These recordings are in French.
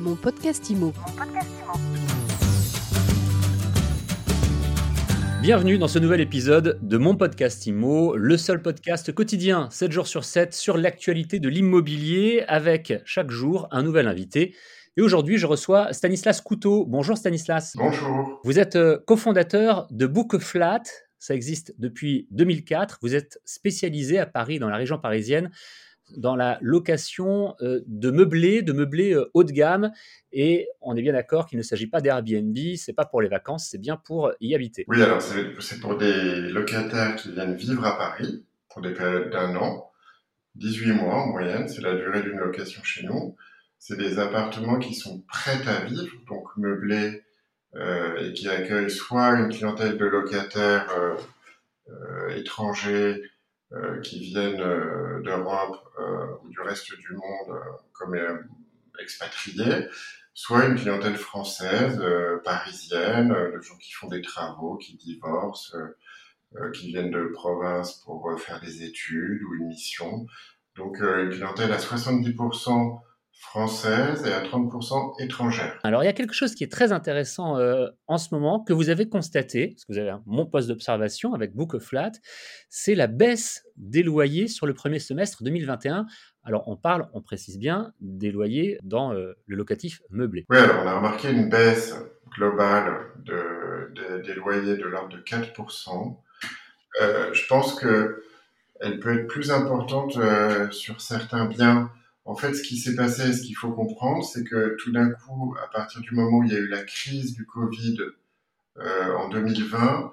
Mon podcast IMO. Bienvenue dans ce nouvel épisode de mon podcast IMO, le seul podcast quotidien 7 jours sur 7 sur l'actualité de l'immobilier avec chaque jour un nouvel invité. Et aujourd'hui, je reçois Stanislas Couteau. Bonjour Stanislas. Bonjour. Vous êtes euh, cofondateur de Book Flat. Ça existe depuis 2004. Vous êtes spécialisé à Paris, dans la région parisienne, dans la location euh, de meublés, de meublés euh, haut de gamme. Et on est bien d'accord qu'il ne s'agit pas d'Airbnb, c'est pas pour les vacances, c'est bien pour y habiter. Oui, alors c'est pour des locataires qui viennent vivre à Paris pour des périodes d'un an, 18 mois en moyenne, c'est la durée d'une location chez nous. C'est des appartements qui sont prêts à vivre, donc meublés euh, et qui accueillent soit une clientèle de locataires euh, euh, étrangers euh, qui viennent euh, d'Europe euh, ou du reste du monde comme expatriés, soit une clientèle française, parisienne, de gens qui font des travaux, qui divorcent, qui viennent de province pour faire des études ou une mission. Donc une clientèle à 70% française et à 30% étrangère. Alors il y a quelque chose qui est très intéressant euh, en ce moment que vous avez constaté, parce que vous avez mon poste d'observation avec Book of Flat, c'est la baisse des loyers sur le premier semestre 2021. Alors on parle, on précise bien, des loyers dans euh, le locatif meublé. Oui, alors on a remarqué une baisse globale de, de, des loyers de l'ordre de 4%. Euh, je pense que elle peut être plus importante sur certains biens en fait, ce qui s'est passé, ce qu'il faut comprendre, c'est que tout d'un coup, à partir du moment où il y a eu la crise du Covid euh, en 2020,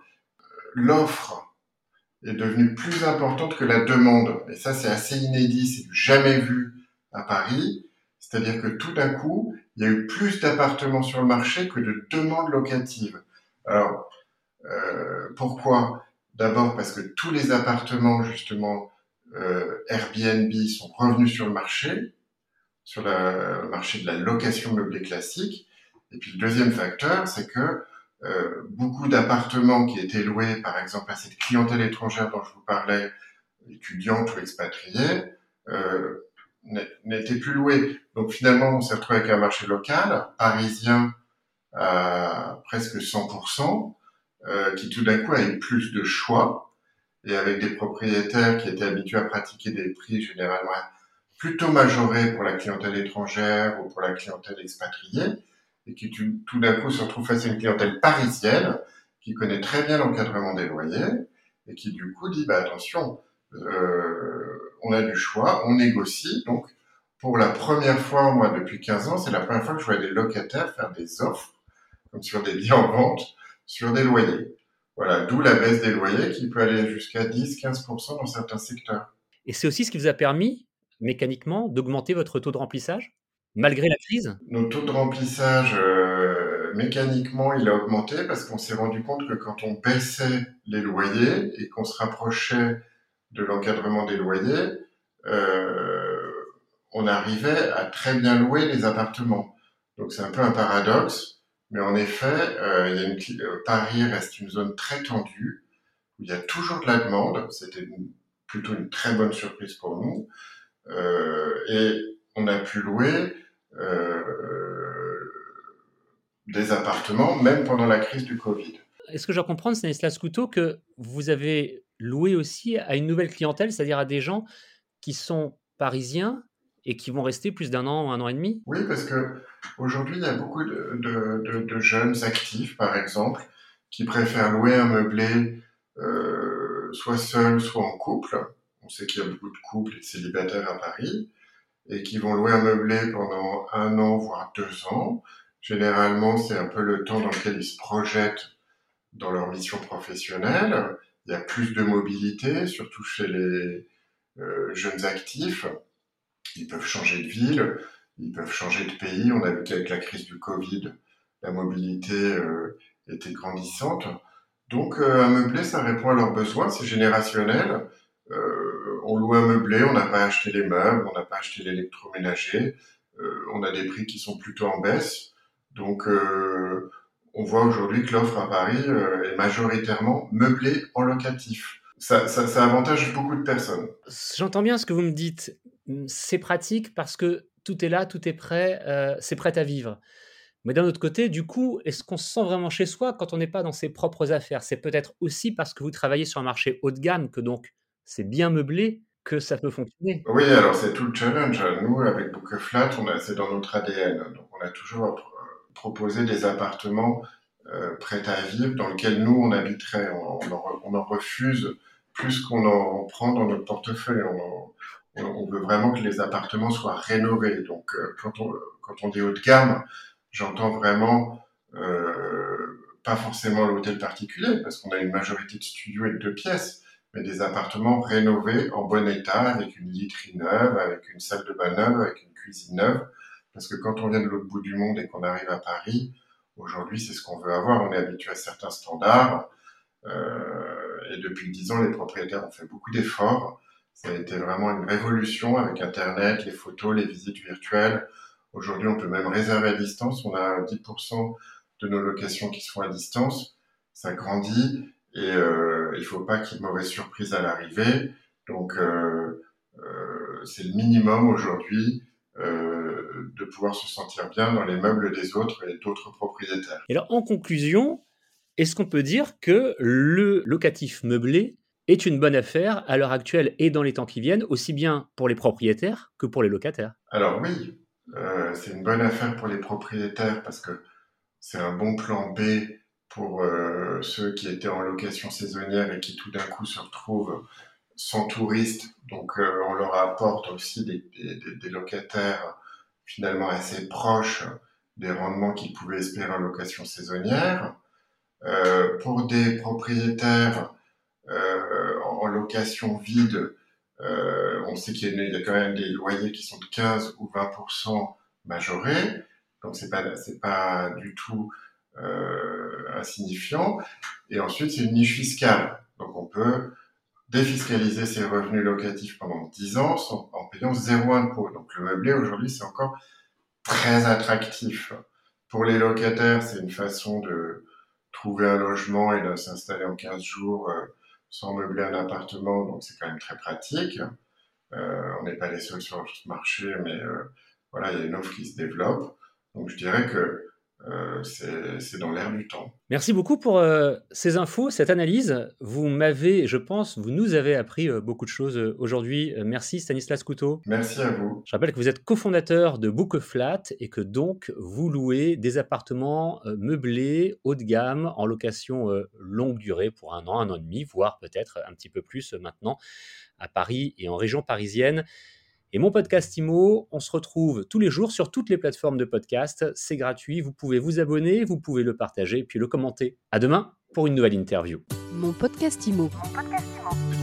l'offre est devenue plus importante que la demande. Et ça, c'est assez inédit, c'est jamais vu à Paris. C'est-à-dire que tout d'un coup, il y a eu plus d'appartements sur le marché que de demandes locatives. Alors, euh, pourquoi? D'abord parce que tous les appartements, justement, euh, Airbnb sont revenus sur le marché, sur le marché de la location meublée classique. Et puis le deuxième facteur, c'est que euh, beaucoup d'appartements qui étaient loués, par exemple, à cette clientèle étrangère dont je vous parlais, étudiante ou expatriée, euh, n'étaient plus loués. Donc finalement, on s'est retrouvé avec un marché local, parisien, à presque 100%, euh, qui tout d'un coup a eu plus de choix, et avec des propriétaires qui étaient habitués à pratiquer des prix généralement plutôt majorés pour la clientèle étrangère ou pour la clientèle expatriée, et qui tout d'un coup se retrouvent face à une clientèle parisienne qui connaît très bien l'encadrement des loyers et qui du coup dit bah attention, euh, on a du choix, on négocie. Donc pour la première fois, moi depuis 15 ans, c'est la première fois que je vois des locataires faire des offres, comme sur des biens en vente, sur des loyers. Voilà, d'où la baisse des loyers qui peut aller jusqu'à 10-15% dans certains secteurs. Et c'est aussi ce qui vous a permis, mécaniquement, d'augmenter votre taux de remplissage, malgré la crise? Notre taux de remplissage, euh, mécaniquement, il a augmenté parce qu'on s'est rendu compte que quand on baissait les loyers et qu'on se rapprochait de l'encadrement des loyers, euh, on arrivait à très bien louer les appartements. Donc c'est un peu un paradoxe mais en effet, euh, euh, Paris reste une zone très tendue, où il y a toujours de la demande. C'était plutôt une très bonne surprise pour nous. Euh, et on a pu louer des appartements, même pendant la crise du Covid. Est-ce que je comprends, Stanislas Couteau, que vous avez loué aussi à une nouvelle clientèle, c'est-à-dire à des gens qui sont parisiens et qui vont rester plus d'un an, un an et demi Oui, parce que aujourd'hui, il y a beaucoup de, jeunes actifs, par exemple, qui préfèrent louer un meublé euh, soit seul, soit en couple. On sait qu'il y a beaucoup de couples et de célibataires à Paris, et qui vont louer un meublé pendant un an, voire deux ans. Généralement, c'est un peu le temps dans lequel ils se projettent dans leur mission professionnelle. Il y a plus de mobilité, surtout chez les euh, jeunes actifs. Ils peuvent changer de ville, ils peuvent changer de pays. On a vu qu'avec la crise du Covid, la mobilité euh, était grandissante. Donc euh, un meublé, ça répond à leurs besoins, c'est générationnel. Euh, on loue un meublé, on n'a pas acheté les meubles, on n'a pas acheté l'électroménager, on a des prix qui sont plutôt en baisse. Donc on voit aujourd'hui que l'offre à Paris est majoritairement meublée en locatif. Ça avantage beaucoup de personnes. J'entends bien ce que vous me dites, c'est pratique parce que tout est là, tout est prêt, euh, c'est prêt à vivre. Mais d'un autre côté, du coup, est-ce qu'on se sent vraiment chez soi quand on n'est pas dans ses propres affaires? C'est peut-être aussi parce que vous travaillez sur un marché haut de gamme que donc c'est bien meublé que ça peut fonctionner. Oui, alors c'est tout le challenge. Nous, avec Bookeflat, on a, c'est dans notre ADN. Donc on a toujours proposé des appartements euh, prêts à vivre dans lesquels nous, on habiterait. On, on, en, refuse plus qu'on en prend dans notre portefeuille. On, on, veut vraiment que les appartements soient rénovés. Donc euh, quand, on, quand on dit haut de gamme, j'entends vraiment euh, pas forcément l'hôtel particulier, parce qu'on a une majorité de studios et de deux pièces mais des appartements rénovés en bon état, avec une literie neuve, avec une salle de bain neuve, avec une cuisine neuve. Parce que quand on vient de l'autre bout du monde et qu'on arrive à Paris, aujourd'hui, c'est ce qu'on veut avoir. On est habitué à certains standards. Euh, et depuis dix ans, les propriétaires ont fait beaucoup d'efforts. Ça a été vraiment une révolution avec Internet, les photos, les visites virtuelles. Aujourd'hui, on peut même réserver à distance. On a 10% de nos locations qui sont à distance. Ça grandit et euh, il faut pas qu'il y ait de mauvaise surprise à l'arrivée. Donc, euh, euh, c'est le minimum aujourd'hui de pouvoir se sentir bien dans les meubles des autres et d'autres propriétaires. Et alors, en conclusion, est-ce qu'on peut dire que le locatif meublé est une bonne affaire à l'heure actuelle et dans les temps qui viennent, aussi bien pour les propriétaires que pour les locataires Alors oui, euh, c'est une bonne affaire pour les propriétaires parce que c'est un bon plan B pour euh, ceux qui étaient en location saisonnière et qui tout d'un coup se retrouvent sans touristes. Donc euh, on leur apporte aussi des, locataires finalement assez proches des rendements qu'ils pouvaient espérer en location saisonnière. Pour des propriétaires euh, en location vide, euh, on sait qu'il y, a quand même des loyers qui sont de 15 ou 20% majorés, donc c'est pas c'est pas du tout euh, insignifiant. Et ensuite, c'est une niche fiscale. Donc, on peut défiscaliser ses revenus locatifs pendant 10 ans en payant zéro impôt. Donc, le meublé, aujourd'hui, c'est encore très attractif. Pour les locataires, c'est une façon de trouver un logement et de s'installer en 15 jours sans meubler un appartement. Donc, c'est quand même très pratique. Euh, on n'est pas les seuls sur ce marché, mais euh, voilà, il y a une offre qui se développe. Donc, je dirais que euh, c'est dans l'air du temps. Merci beaucoup pour euh, ces infos, cette analyse. Vous m'avez, je pense, vous nous avez appris euh, beaucoup de choses aujourd'hui. merci Stanislas Couteau. Merci à vous. Je rappelle que vous êtes cofondateur de Bookeflat et que donc vous louez des appartements meublés haut de gamme en location longue durée pour un an, un an et demi, voire peut-être un petit peu plus maintenant à Paris et en région parisienne. Et mon podcast IMO, on se retrouve tous les jours sur toutes les plateformes de podcast. C'est gratuit, vous pouvez vous abonner, vous pouvez le partager, puis le commenter. À demain pour une nouvelle interview. Mon podcast IMO. Mon podcast IMO.